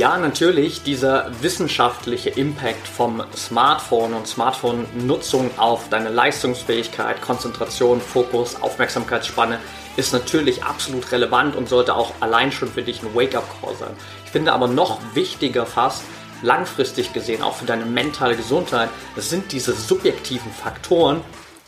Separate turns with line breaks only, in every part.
Ja, natürlich, dieser wissenschaftliche Impact vom Smartphone und Smartphone-Nutzung auf deine Leistungsfähigkeit, Konzentration, Fokus, Aufmerksamkeitsspanne ist natürlich absolut relevant und sollte auch allein schon für dich ein Wake-up-Call sein. Ich finde aber noch wichtiger fast, langfristig gesehen, auch für deine mentale Gesundheit, sind diese subjektiven Faktoren,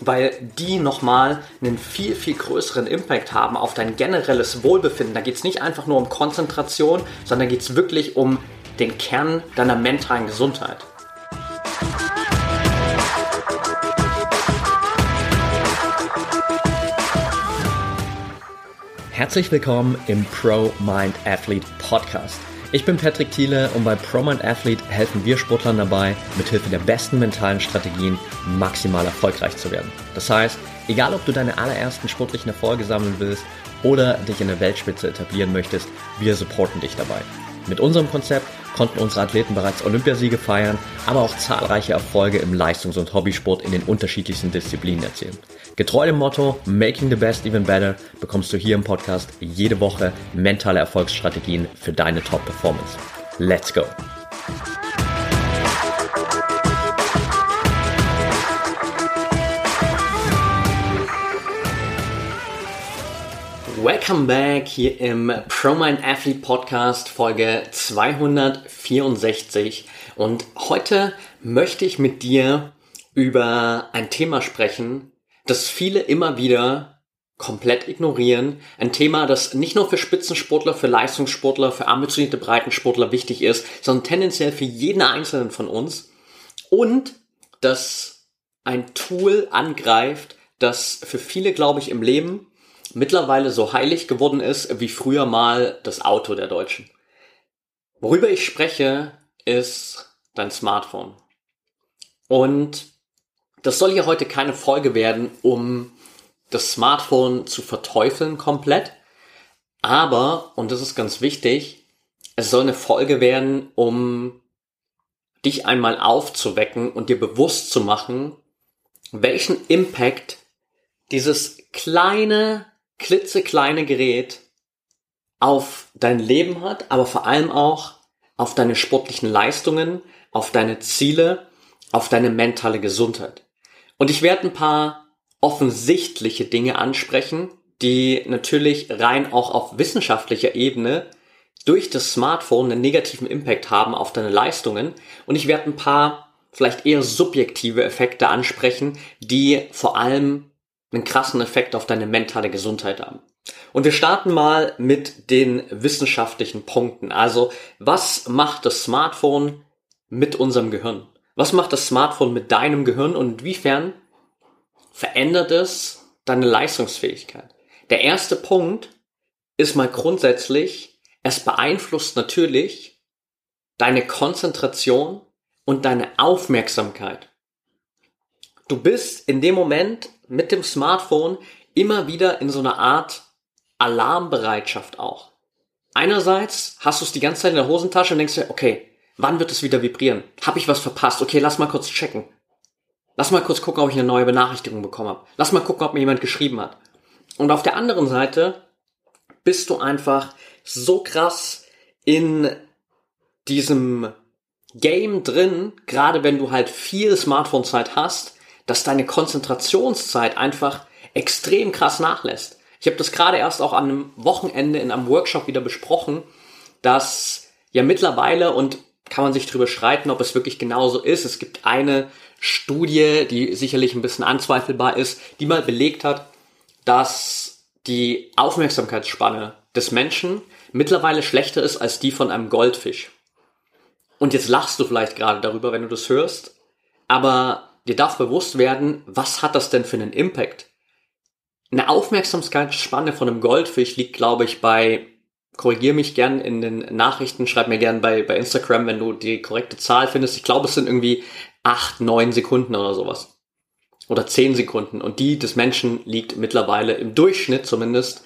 weil die nochmal einen viel, viel größeren Impact haben auf dein generelles Wohlbefinden. Da geht es nicht einfach nur um Konzentration, sondern geht es wirklich um den Kern deiner mentalen Gesundheit. Herzlich willkommen im Pro Mind Athlete Podcast. Ich bin Patrick Thiele und bei ProMind Athlete helfen wir Sportlern dabei, mithilfe der besten mentalen Strategien maximal erfolgreich zu werden. Das heißt, egal ob du deine allerersten sportlichen Erfolge sammeln willst oder dich in der Weltspitze etablieren möchtest, wir supporten dich dabei. Mit unserem Konzept konnten unsere Athleten bereits Olympiasiege feiern, aber auch zahlreiche Erfolge im Leistungs- und Hobbysport in den unterschiedlichsten Disziplinen erzielen. Getreu dem Motto Making the Best Even Better bekommst du hier im Podcast jede Woche mentale Erfolgsstrategien für deine Top-Performance. Let's go! Welcome back hier im ProMind Athlete Podcast Folge 264 und heute möchte ich mit dir über ein Thema sprechen, das viele immer wieder komplett ignorieren. Ein Thema, das nicht nur für Spitzensportler, für Leistungssportler, für ambitionierte Breitensportler wichtig ist, sondern tendenziell für jeden Einzelnen von uns. Und das ein Tool angreift, das für viele, glaube ich, im Leben mittlerweile so heilig geworden ist wie früher mal das Auto der Deutschen. Worüber ich spreche, ist dein Smartphone. Und das soll hier heute keine Folge werden, um das Smartphone zu verteufeln komplett. Aber, und das ist ganz wichtig, es soll eine Folge werden, um dich einmal aufzuwecken und dir bewusst zu machen, welchen Impact dieses kleine, klitzekleine Gerät auf dein Leben hat, aber vor allem auch auf deine sportlichen Leistungen, auf deine Ziele, auf deine mentale Gesundheit. Und ich werde ein paar offensichtliche Dinge ansprechen, die natürlich rein auch auf wissenschaftlicher Ebene durch das Smartphone einen negativen Impact haben auf deine Leistungen. Und ich werde ein paar vielleicht eher subjektive Effekte ansprechen, die vor allem einen krassen Effekt auf deine mentale Gesundheit haben. Und wir starten mal mit den wissenschaftlichen Punkten. Also, was macht das Smartphone mit unserem Gehirn? Was macht das Smartphone mit deinem Gehirn und inwiefern verändert es deine Leistungsfähigkeit? Der erste Punkt ist mal grundsätzlich, es beeinflusst natürlich deine Konzentration und deine Aufmerksamkeit. Du bist in dem Moment mit dem Smartphone immer wieder in so einer Art Alarmbereitschaft auch. Einerseits hast du es die ganze Zeit in der Hosentasche und denkst dir, okay, Wann wird es wieder vibrieren? Habe ich was verpasst? Okay, lass mal kurz checken. Lass mal kurz gucken, ob ich eine neue Benachrichtigung bekommen habe. Lass mal gucken, ob mir jemand geschrieben hat. Und auf der anderen Seite bist du einfach so krass in diesem Game drin, gerade wenn du halt viel Smartphone-Zeit hast, dass deine Konzentrationszeit einfach extrem krass nachlässt. Ich habe das gerade erst auch an einem Wochenende in einem Workshop wieder besprochen, dass ja mittlerweile und kann man sich drüber streiten, ob es wirklich genauso ist. Es gibt eine Studie, die sicherlich ein bisschen anzweifelbar ist, die mal belegt hat, dass die Aufmerksamkeitsspanne des Menschen mittlerweile schlechter ist als die von einem Goldfisch. Und jetzt lachst du vielleicht gerade darüber, wenn du das hörst, aber dir darf bewusst werden, was hat das denn für einen Impact? Eine Aufmerksamkeitsspanne von einem Goldfisch liegt, glaube ich, bei korrigier mich gern in den Nachrichten, schreib mir gern bei, bei Instagram, wenn du die korrekte Zahl findest. Ich glaube, es sind irgendwie acht, neun Sekunden oder sowas. Oder zehn Sekunden. Und die des Menschen liegt mittlerweile im Durchschnitt zumindest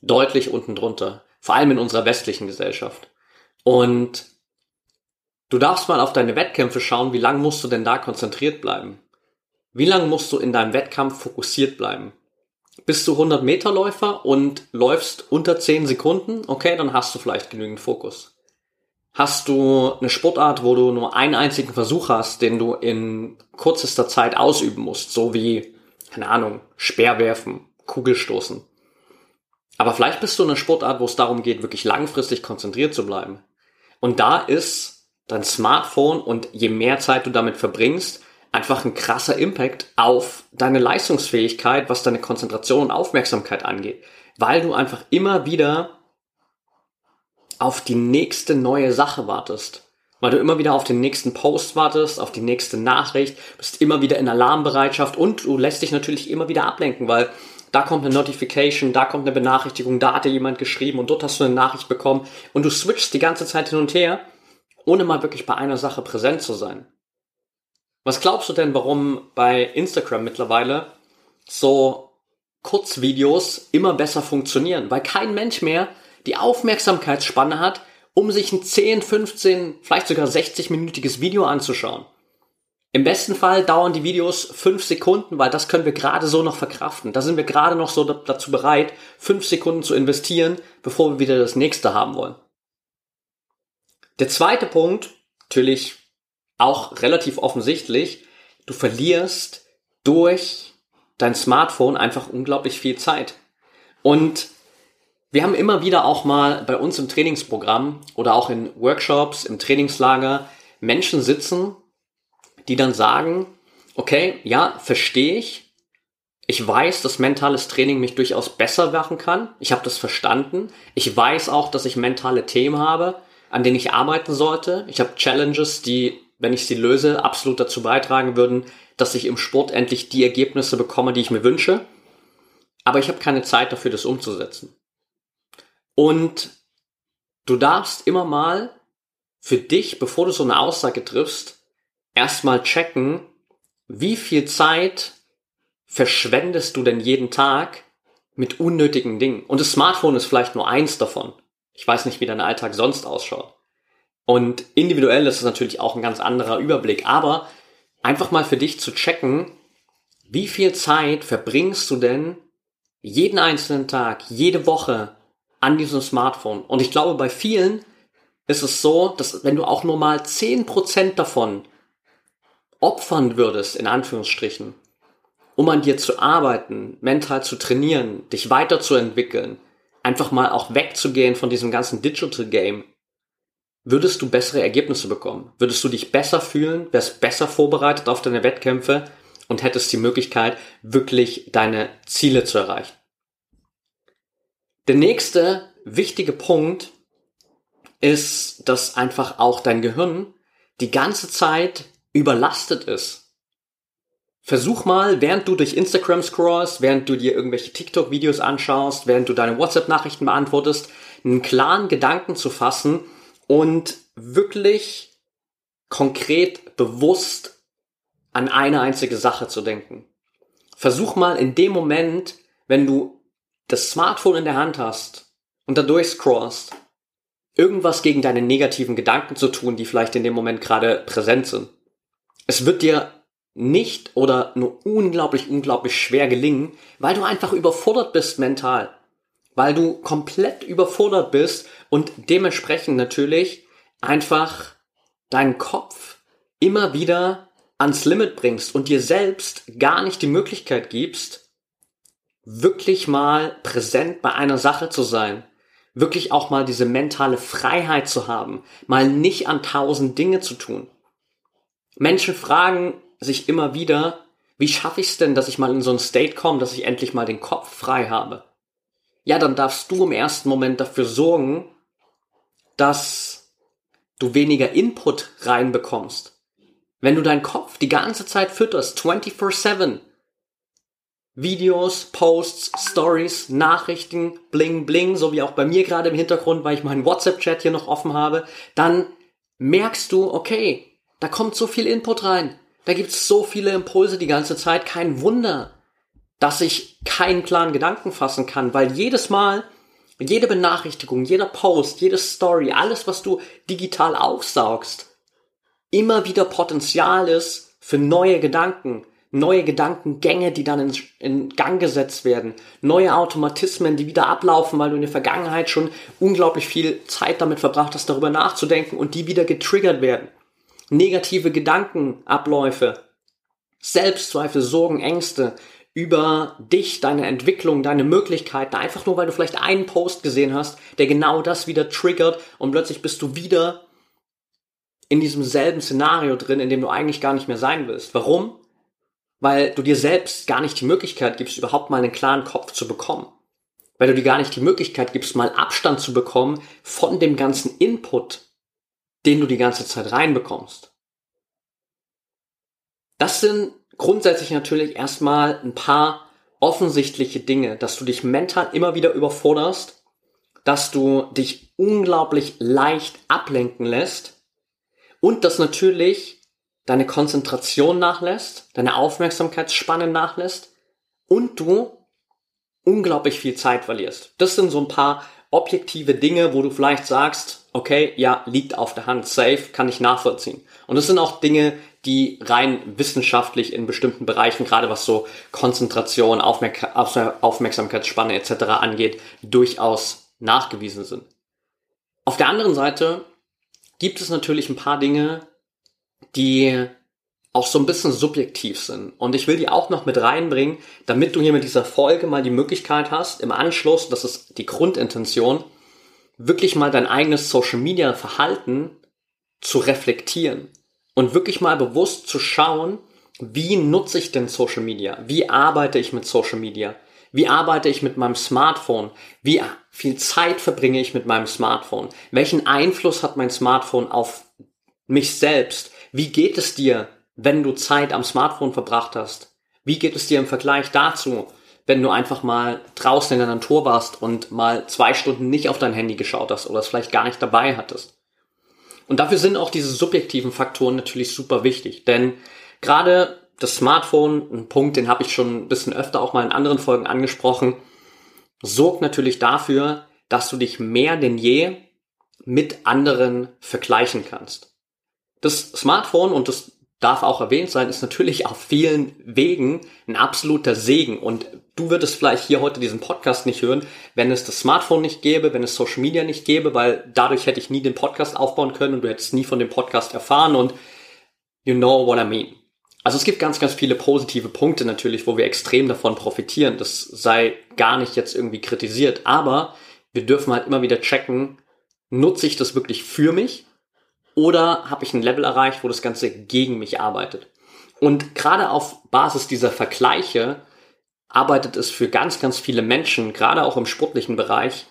deutlich unten drunter. Vor allem in unserer westlichen Gesellschaft. Und du darfst mal auf deine Wettkämpfe schauen, wie lange musst du denn da konzentriert bleiben? Wie lange musst du in deinem Wettkampf fokussiert bleiben? Bist du 100 Meter Läufer und läufst unter 10 Sekunden, okay, dann hast du vielleicht genügend Fokus. Hast du eine Sportart, wo du nur einen einzigen Versuch hast, den du in kürzester Zeit ausüben musst, so wie, keine Ahnung, Speerwerfen, Kugelstoßen. Aber vielleicht bist du in einer Sportart, wo es darum geht, wirklich langfristig konzentriert zu bleiben. Und da ist dein Smartphone und je mehr Zeit du damit verbringst, einfach ein krasser Impact auf deine Leistungsfähigkeit, was deine Konzentration und Aufmerksamkeit angeht. Weil du einfach immer wieder auf die nächste neue Sache wartest. Weil du immer wieder auf den nächsten Post wartest, auf die nächste Nachricht, bist immer wieder in Alarmbereitschaft und du lässt dich natürlich immer wieder ablenken, weil da kommt eine Notification, da kommt eine Benachrichtigung, da hat dir jemand geschrieben und dort hast du eine Nachricht bekommen und du switchst die ganze Zeit hin und her, ohne mal wirklich bei einer Sache präsent zu sein. Was glaubst du denn, warum bei Instagram mittlerweile so Kurzvideos immer besser funktionieren? Weil kein Mensch mehr die Aufmerksamkeitsspanne hat, um sich ein 10, 15, vielleicht sogar 60-minütiges Video anzuschauen. Im besten Fall dauern die Videos fünf Sekunden, weil das können wir gerade so noch verkraften. Da sind wir gerade noch so dazu bereit, fünf Sekunden zu investieren, bevor wir wieder das nächste haben wollen. Der zweite Punkt, natürlich auch relativ offensichtlich, du verlierst durch dein Smartphone einfach unglaublich viel Zeit. Und wir haben immer wieder auch mal bei uns im Trainingsprogramm oder auch in Workshops, im Trainingslager Menschen sitzen, die dann sagen, okay, ja, verstehe ich. Ich weiß, dass mentales Training mich durchaus besser machen kann. Ich habe das verstanden. Ich weiß auch, dass ich mentale Themen habe, an denen ich arbeiten sollte. Ich habe Challenges, die, wenn ich sie löse, absolut dazu beitragen würden, dass ich im Sport endlich die Ergebnisse bekomme, die ich mir wünsche. Aber ich habe keine Zeit dafür, das umzusetzen. Und du darfst immer mal für dich, bevor du so eine Aussage triffst, erstmal checken, wie viel Zeit verschwendest du denn jeden Tag mit unnötigen Dingen? Und das Smartphone ist vielleicht nur eins davon. Ich weiß nicht, wie dein Alltag sonst ausschaut. Und individuell ist es natürlich auch ein ganz anderer Überblick. Aber einfach mal für dich zu checken, wie viel Zeit verbringst du denn jeden einzelnen Tag, jede Woche an diesem Smartphone? Und ich glaube, bei vielen ist es so, dass wenn du auch nur mal 10% davon opfern würdest, in Anführungsstrichen, um an dir zu arbeiten, mental zu trainieren, dich weiterzuentwickeln, einfach mal auch wegzugehen von diesem ganzen Digital Game, würdest du bessere Ergebnisse bekommen. Würdest du dich besser fühlen, wärst besser vorbereitet auf deine Wettkämpfe und hättest die Möglichkeit, wirklich deine Ziele zu erreichen. Der nächste wichtige Punkt ist, dass einfach auch dein Gehirn die ganze Zeit überlastet ist. Versuch mal, während du durch Instagram scrollst, während du dir irgendwelche TikTok-Videos anschaust, während du deine WhatsApp-Nachrichten beantwortest, einen klaren Gedanken zu fassen und wirklich konkret bewusst an eine einzige Sache zu denken. Versuch mal in dem Moment, wenn du das Smartphone in der Hand hast und da durchscrollst, irgendwas gegen deine negativen Gedanken zu tun, die vielleicht in dem Moment gerade präsent sind es wird dir nicht oder nur unglaublich, unglaublich schwer gelingen, weil du einfach überfordert bist mental. Weil du komplett überfordert bist und dementsprechend natürlich einfach deinen Kopf immer wieder ans Limit bringst und dir selbst gar nicht die Möglichkeit gibst, wirklich mal präsent bei einer Sache zu sein. Wirklich auch mal diese mentale Freiheit zu haben, mal nicht an tausend Dinge zu tun. Menschen fragen sich immer wieder, wie schaffe ich es denn, dass ich mal in so ein State komme, dass ich endlich mal den Kopf frei habe? Ja, dann darfst du im ersten Moment dafür sorgen, dass du weniger Input reinbekommst. Wenn du deinen Kopf die ganze Zeit fütterst, 24-7, Videos, Posts, Stories, Nachrichten, bling bling, so wie auch bei mir gerade im Hintergrund, weil ich meinen WhatsApp-Chat hier noch offen habe, dann merkst du, okay, da kommt so viel Input rein. Da gibt's so viele Impulse die ganze Zeit. Kein Wunder, dass ich keinen klaren Gedanken fassen kann, weil jedes Mal, jede Benachrichtigung, jeder Post, jede Story, alles, was du digital aufsaugst, immer wieder Potenzial ist für neue Gedanken, neue Gedankengänge, die dann in, in, Gang gesetzt werden, neue Automatismen, die wieder ablaufen, weil du in der Vergangenheit schon unglaublich viel Zeit damit verbracht hast, darüber nachzudenken und die wieder getriggert werden. Negative Gedankenabläufe, Selbstzweifel, Sorgen, Ängste über dich, deine Entwicklung, deine Möglichkeiten, einfach nur weil du vielleicht einen Post gesehen hast, der genau das wieder triggert und plötzlich bist du wieder in diesem selben Szenario drin, in dem du eigentlich gar nicht mehr sein willst. Warum? Weil du dir selbst gar nicht die Möglichkeit gibst, überhaupt mal einen klaren Kopf zu bekommen. Weil du dir gar nicht die Möglichkeit gibst, mal Abstand zu bekommen von dem ganzen Input, den du die ganze Zeit reinbekommst. Das sind grundsätzlich natürlich erstmal ein paar offensichtliche Dinge, dass du dich mental immer wieder überforderst, dass du dich unglaublich leicht ablenken lässt und dass natürlich deine Konzentration nachlässt, deine Aufmerksamkeitsspanne nachlässt und du unglaublich viel Zeit verlierst. Das sind so ein paar objektive Dinge, wo du vielleicht sagst, okay, ja, liegt auf der Hand, safe, kann ich nachvollziehen. Und das sind auch Dinge, die rein wissenschaftlich in bestimmten Bereichen, gerade was so Konzentration, Aufmerk Aufmerksamkeitsspanne etc. angeht, durchaus nachgewiesen sind. Auf der anderen Seite gibt es natürlich ein paar Dinge, die auch so ein bisschen subjektiv sind. Und ich will die auch noch mit reinbringen, damit du hier mit dieser Folge mal die Möglichkeit hast, im Anschluss, das ist die Grundintention, wirklich mal dein eigenes Social Media Verhalten zu reflektieren und wirklich mal bewusst zu schauen, wie nutze ich denn Social Media? Wie arbeite ich mit Social Media? Wie arbeite ich mit meinem Smartphone? Wie viel Zeit verbringe ich mit meinem Smartphone? Welchen Einfluss hat mein Smartphone auf mich selbst? Wie geht es dir, wenn du Zeit am Smartphone verbracht hast? Wie geht es dir im Vergleich dazu, wenn du einfach mal draußen in der Natur warst und mal zwei Stunden nicht auf dein Handy geschaut hast oder es vielleicht gar nicht dabei hattest? Und dafür sind auch diese subjektiven Faktoren natürlich super wichtig, denn gerade das Smartphone, ein Punkt, den habe ich schon ein bisschen öfter auch mal in anderen Folgen angesprochen, sorgt natürlich dafür, dass du dich mehr denn je mit anderen vergleichen kannst. Das Smartphone, und das darf auch erwähnt sein, ist natürlich auf vielen Wegen ein absoluter Segen. Und du würdest vielleicht hier heute diesen Podcast nicht hören, wenn es das Smartphone nicht gäbe, wenn es Social Media nicht gäbe, weil dadurch hätte ich nie den Podcast aufbauen können und du hättest nie von dem Podcast erfahren und you know what I mean. Also es gibt ganz, ganz viele positive Punkte natürlich, wo wir extrem davon profitieren. Das sei gar nicht jetzt irgendwie kritisiert. Aber wir dürfen halt immer wieder checken, nutze ich das wirklich für mich oder habe ich ein Level erreicht, wo das Ganze gegen mich arbeitet. Und gerade auf Basis dieser Vergleiche arbeitet es für ganz, ganz viele Menschen, gerade auch im sportlichen Bereich,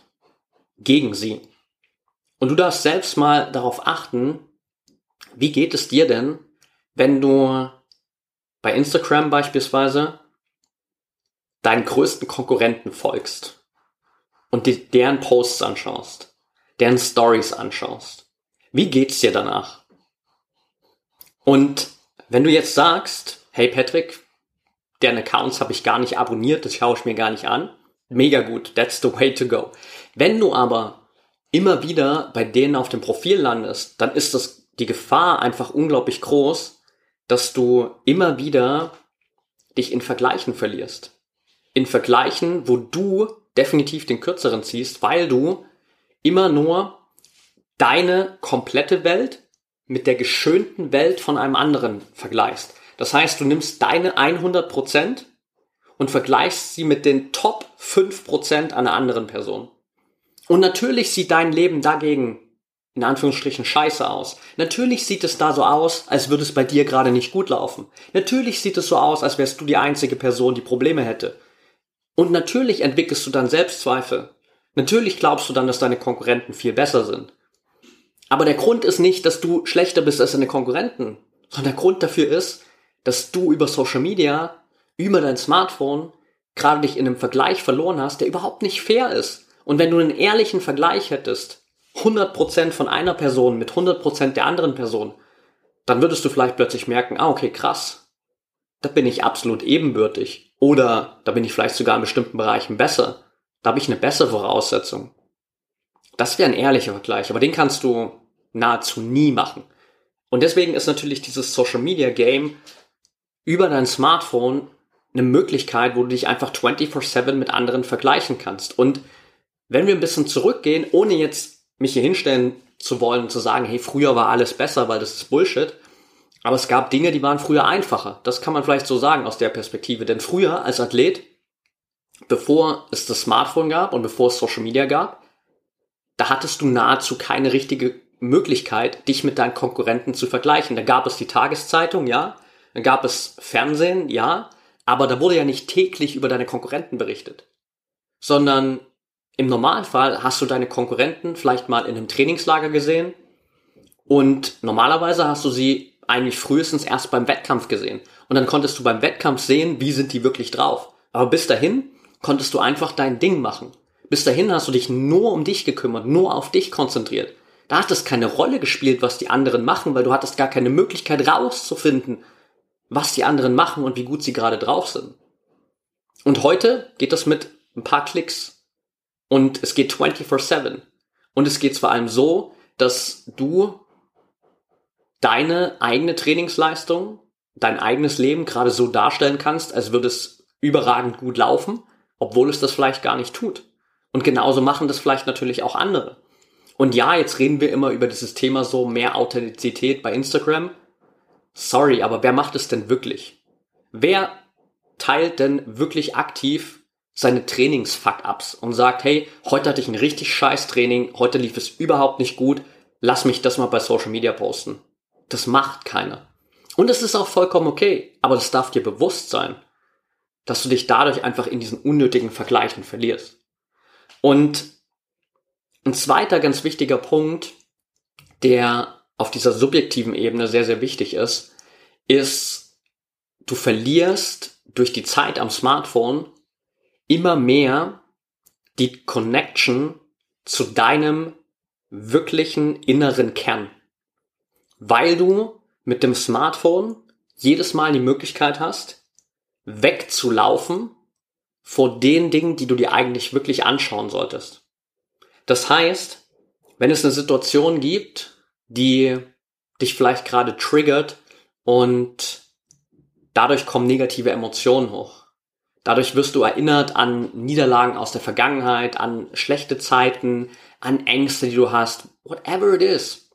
gegen sie. Und du darfst selbst mal darauf achten, wie geht es dir denn, wenn du bei Instagram beispielsweise deinen größten Konkurrenten folgst und deren Posts anschaust, deren Stories anschaust. Wie geht's dir danach? Und wenn du jetzt sagst, hey Patrick, deren Accounts habe ich gar nicht abonniert, das schaue ich mir gar nicht an, mega gut, that's the way to go. Wenn du aber immer wieder bei denen auf dem Profil landest, dann ist das die Gefahr einfach unglaublich groß, dass du immer wieder dich in Vergleichen verlierst. In Vergleichen, wo du definitiv den kürzeren ziehst, weil du immer nur deine komplette Welt mit der geschönten Welt von einem anderen vergleichst. Das heißt, du nimmst deine 100% und vergleichst sie mit den Top 5% einer anderen Person. Und natürlich sieht dein Leben dagegen in Anführungsstrichen scheiße aus. Natürlich sieht es da so aus, als würde es bei dir gerade nicht gut laufen. Natürlich sieht es so aus, als wärst du die einzige Person, die Probleme hätte. Und natürlich entwickelst du dann Selbstzweifel. Natürlich glaubst du dann, dass deine Konkurrenten viel besser sind. Aber der Grund ist nicht, dass du schlechter bist als deine Konkurrenten, sondern der Grund dafür ist, dass du über Social Media, über dein Smartphone gerade dich in einem Vergleich verloren hast, der überhaupt nicht fair ist. Und wenn du einen ehrlichen Vergleich hättest, 100% von einer Person mit 100% der anderen Person, dann würdest du vielleicht plötzlich merken, ah, okay, krass. Da bin ich absolut ebenbürtig. Oder da bin ich vielleicht sogar in bestimmten Bereichen besser. Da habe ich eine bessere Voraussetzung. Das wäre ein ehrlicher Vergleich, aber den kannst du nahezu nie machen. Und deswegen ist natürlich dieses Social Media Game über dein Smartphone eine Möglichkeit, wo du dich einfach 24/7 mit anderen vergleichen kannst. Und wenn wir ein bisschen zurückgehen, ohne jetzt mich hier hinstellen zu wollen und zu sagen, hey, früher war alles besser, weil das ist Bullshit. Aber es gab Dinge, die waren früher einfacher. Das kann man vielleicht so sagen aus der Perspektive. Denn früher als Athlet, bevor es das Smartphone gab und bevor es Social Media gab, da hattest du nahezu keine richtige Möglichkeit, dich mit deinen Konkurrenten zu vergleichen. Da gab es die Tageszeitung, ja. Da gab es Fernsehen, ja. Aber da wurde ja nicht täglich über deine Konkurrenten berichtet. Sondern im Normalfall hast du deine Konkurrenten vielleicht mal in einem Trainingslager gesehen und normalerweise hast du sie eigentlich frühestens erst beim Wettkampf gesehen. Und dann konntest du beim Wettkampf sehen, wie sind die wirklich drauf. Aber bis dahin konntest du einfach dein Ding machen. Bis dahin hast du dich nur um dich gekümmert, nur auf dich konzentriert. Da hat es keine Rolle gespielt, was die anderen machen, weil du hattest gar keine Möglichkeit rauszufinden, was die anderen machen und wie gut sie gerade drauf sind. Und heute geht das mit ein paar Klicks. Und es geht 24-7. Und es geht vor allem so, dass du deine eigene Trainingsleistung, dein eigenes Leben gerade so darstellen kannst, als würde es überragend gut laufen, obwohl es das vielleicht gar nicht tut. Und genauso machen das vielleicht natürlich auch andere. Und ja, jetzt reden wir immer über dieses Thema so mehr Authentizität bei Instagram. Sorry, aber wer macht es denn wirklich? Wer teilt denn wirklich aktiv seine Trainings-Fuck-Ups und sagt, hey, heute hatte ich ein richtig scheiß Training, heute lief es überhaupt nicht gut, lass mich das mal bei Social Media posten. Das macht keiner. Und es ist auch vollkommen okay, aber das darf dir bewusst sein, dass du dich dadurch einfach in diesen unnötigen Vergleichen verlierst. Und ein zweiter ganz wichtiger Punkt, der auf dieser subjektiven Ebene sehr, sehr wichtig ist, ist, du verlierst durch die Zeit am Smartphone immer mehr die Connection zu deinem wirklichen inneren Kern. Weil du mit dem Smartphone jedes Mal die Möglichkeit hast, wegzulaufen vor den Dingen, die du dir eigentlich wirklich anschauen solltest. Das heißt, wenn es eine Situation gibt, die dich vielleicht gerade triggert und dadurch kommen negative Emotionen hoch, Dadurch wirst du erinnert an Niederlagen aus der Vergangenheit, an schlechte Zeiten, an Ängste, die du hast, whatever it is.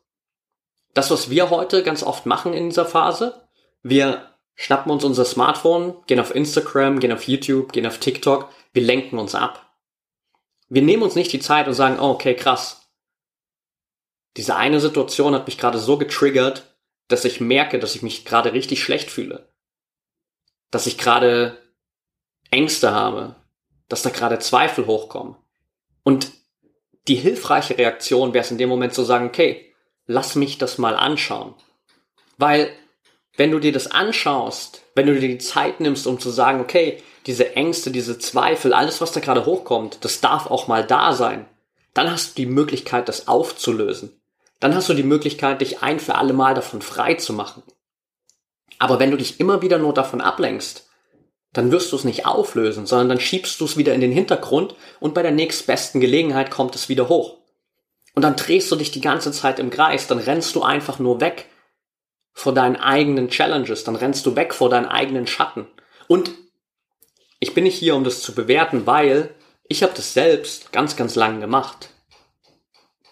Das, was wir heute ganz oft machen in dieser Phase, wir schnappen uns unser Smartphone, gehen auf Instagram, gehen auf YouTube, gehen auf TikTok, wir lenken uns ab. Wir nehmen uns nicht die Zeit und sagen, oh, okay, krass. Diese eine Situation hat mich gerade so getriggert, dass ich merke, dass ich mich gerade richtig schlecht fühle. Dass ich gerade Ängste habe, dass da gerade Zweifel hochkommen. Und die hilfreiche Reaktion wäre es in dem Moment zu sagen, okay, lass mich das mal anschauen. Weil wenn du dir das anschaust, wenn du dir die Zeit nimmst, um zu sagen, okay, diese Ängste, diese Zweifel, alles, was da gerade hochkommt, das darf auch mal da sein, dann hast du die Möglichkeit, das aufzulösen. Dann hast du die Möglichkeit, dich ein für alle Mal davon frei zu machen. Aber wenn du dich immer wieder nur davon ablenkst, dann wirst du es nicht auflösen, sondern dann schiebst du es wieder in den Hintergrund und bei der nächstbesten Gelegenheit kommt es wieder hoch. Und dann drehst du dich die ganze Zeit im Kreis, dann rennst du einfach nur weg vor deinen eigenen Challenges, dann rennst du weg vor deinen eigenen Schatten. Und ich bin nicht hier, um das zu bewerten, weil ich habe das selbst ganz, ganz lang gemacht.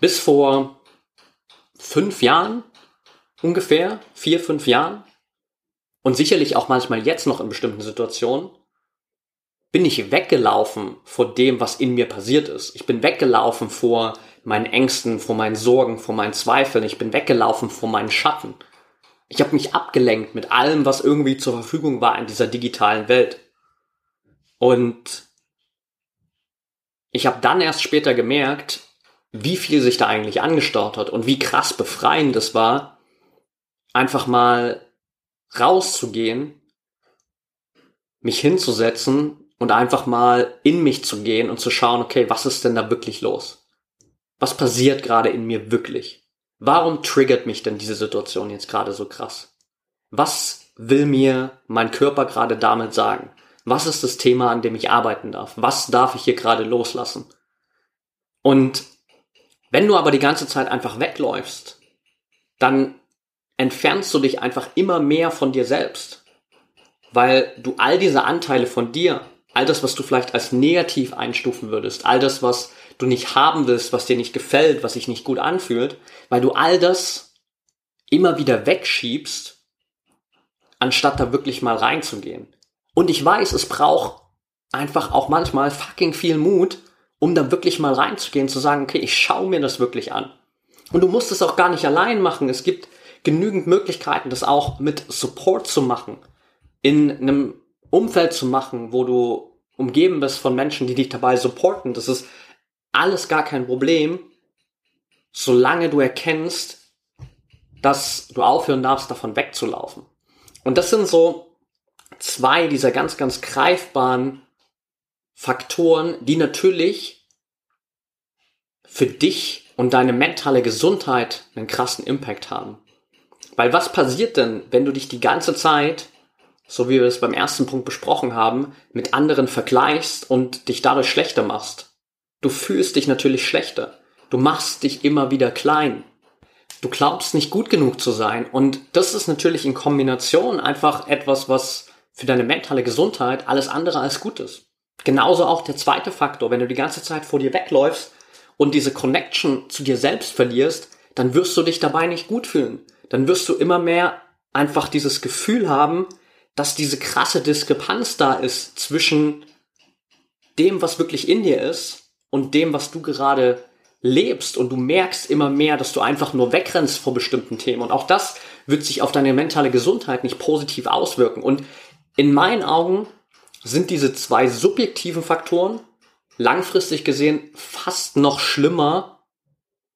Bis vor fünf Jahren ungefähr, vier, fünf Jahren, und sicherlich auch manchmal jetzt noch in bestimmten Situationen, bin ich weggelaufen vor dem, was in mir passiert ist. Ich bin weggelaufen vor meinen Ängsten, vor meinen Sorgen, vor meinen Zweifeln. Ich bin weggelaufen vor meinen Schatten. Ich habe mich abgelenkt mit allem, was irgendwie zur Verfügung war in dieser digitalen Welt. Und ich habe dann erst später gemerkt, wie viel sich da eigentlich angestaut hat und wie krass befreiend es war, einfach mal rauszugehen, mich hinzusetzen und einfach mal in mich zu gehen und zu schauen, okay, was ist denn da wirklich los? Was passiert gerade in mir wirklich? Warum triggert mich denn diese Situation jetzt gerade so krass? Was will mir mein Körper gerade damit sagen? Was ist das Thema, an dem ich arbeiten darf? Was darf ich hier gerade loslassen? Und wenn du aber die ganze Zeit einfach wegläufst, dann entfernst du dich einfach immer mehr von dir selbst. weil du all diese Anteile von dir, all das, was du vielleicht als negativ einstufen würdest, all das, was du nicht haben willst, was dir nicht gefällt, was sich nicht gut anfühlt, weil du all das immer wieder wegschiebst, anstatt da wirklich mal reinzugehen. Und ich weiß, es braucht einfach auch manchmal fucking viel Mut, um da wirklich mal reinzugehen, zu sagen, okay, ich schaue mir das wirklich an. Und du musst es auch gar nicht allein machen. Es gibt genügend Möglichkeiten, das auch mit Support zu machen, in einem Umfeld zu machen, wo du umgeben bist von Menschen, die dich dabei supporten. Das ist alles gar kein Problem, solange du erkennst, dass du aufhören darfst, davon wegzulaufen. Und das sind so zwei dieser ganz, ganz greifbaren Faktoren, die natürlich für dich und deine mentale Gesundheit einen krassen Impact haben. Weil was passiert denn, wenn du dich die ganze Zeit, so wie wir es beim ersten Punkt besprochen haben, mit anderen vergleichst und dich dadurch schlechter machst? Du fühlst dich natürlich schlechter. Du machst dich immer wieder klein. Du glaubst nicht gut genug zu sein. Und das ist natürlich in Kombination einfach etwas, was für deine mentale Gesundheit alles andere als gut ist. Genauso auch der zweite Faktor, wenn du die ganze Zeit vor dir wegläufst und diese Connection zu dir selbst verlierst, dann wirst du dich dabei nicht gut fühlen. Dann wirst du immer mehr einfach dieses Gefühl haben, dass diese krasse Diskrepanz da ist zwischen dem, was wirklich in dir ist und dem, was du gerade lebst. Und du merkst immer mehr, dass du einfach nur wegrennst vor bestimmten Themen. Und auch das wird sich auf deine mentale Gesundheit nicht positiv auswirken. Und in meinen Augen sind diese zwei subjektiven Faktoren langfristig gesehen fast noch schlimmer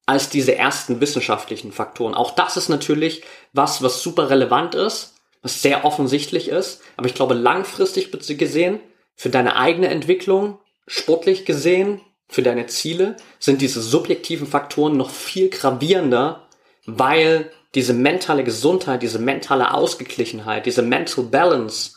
als diese ersten wissenschaftlichen Faktoren. Auch das ist natürlich was, was super relevant ist, was sehr offensichtlich ist, aber ich glaube langfristig gesehen, für deine eigene Entwicklung, sportlich gesehen, für deine Ziele, sind diese subjektiven Faktoren noch viel gravierender, weil diese mentale Gesundheit, diese mentale Ausgeglichenheit, diese Mental Balance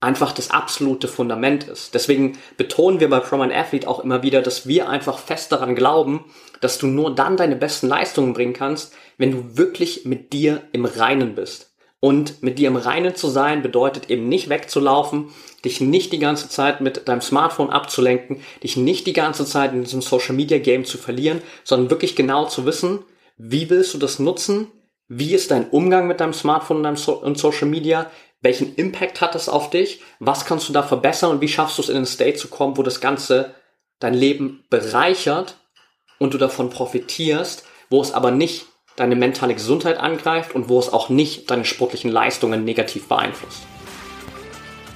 einfach das absolute Fundament ist. Deswegen betonen wir bei Proman Athlete auch immer wieder, dass wir einfach fest daran glauben, dass du nur dann deine besten Leistungen bringen kannst, wenn du wirklich mit dir im Reinen bist. Und mit dir im Reinen zu sein bedeutet eben nicht wegzulaufen, dich nicht die ganze Zeit mit deinem Smartphone abzulenken, dich nicht die ganze Zeit in diesem Social Media Game zu verlieren, sondern wirklich genau zu wissen, wie willst du das nutzen? Wie ist dein Umgang mit deinem Smartphone und, deinem so und Social Media? Welchen Impact hat es auf dich? Was kannst du da verbessern und wie schaffst du es in den State zu kommen, wo das Ganze dein Leben bereichert und du davon profitierst, wo es aber nicht deine mentale Gesundheit angreift und wo es auch nicht deine sportlichen Leistungen negativ beeinflusst.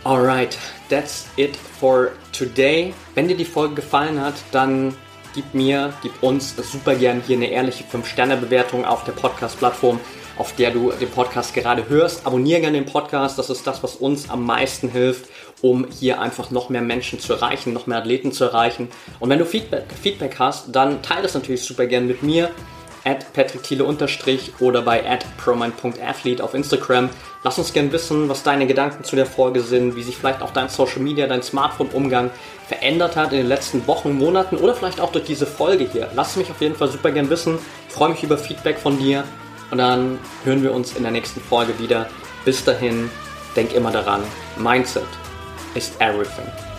Alright, that's it for today. Wenn dir die Folge gefallen hat, dann gib mir, gib uns super gern hier eine ehrliche 5-Sterne-Bewertung auf der Podcast-Plattform auf der du den Podcast gerade hörst. Abonniere gerne den Podcast, das ist das, was uns am meisten hilft, um hier einfach noch mehr Menschen zu erreichen, noch mehr Athleten zu erreichen. Und wenn du Feedback, Feedback hast, dann teile das natürlich super gerne mit mir at patrickthiele oder bei at promine.athlete auf Instagram. Lass uns gerne wissen, was deine Gedanken zu der Folge sind, wie sich vielleicht auch dein Social Media, dein Smartphone-Umgang verändert hat in den letzten Wochen, Monaten oder vielleicht auch durch diese Folge hier. Lass mich auf jeden Fall super gerne wissen. Ich freue mich über Feedback von dir und dann hören wir uns in der nächsten Folge wieder. Bis dahin, denk immer daran, Mindset ist everything.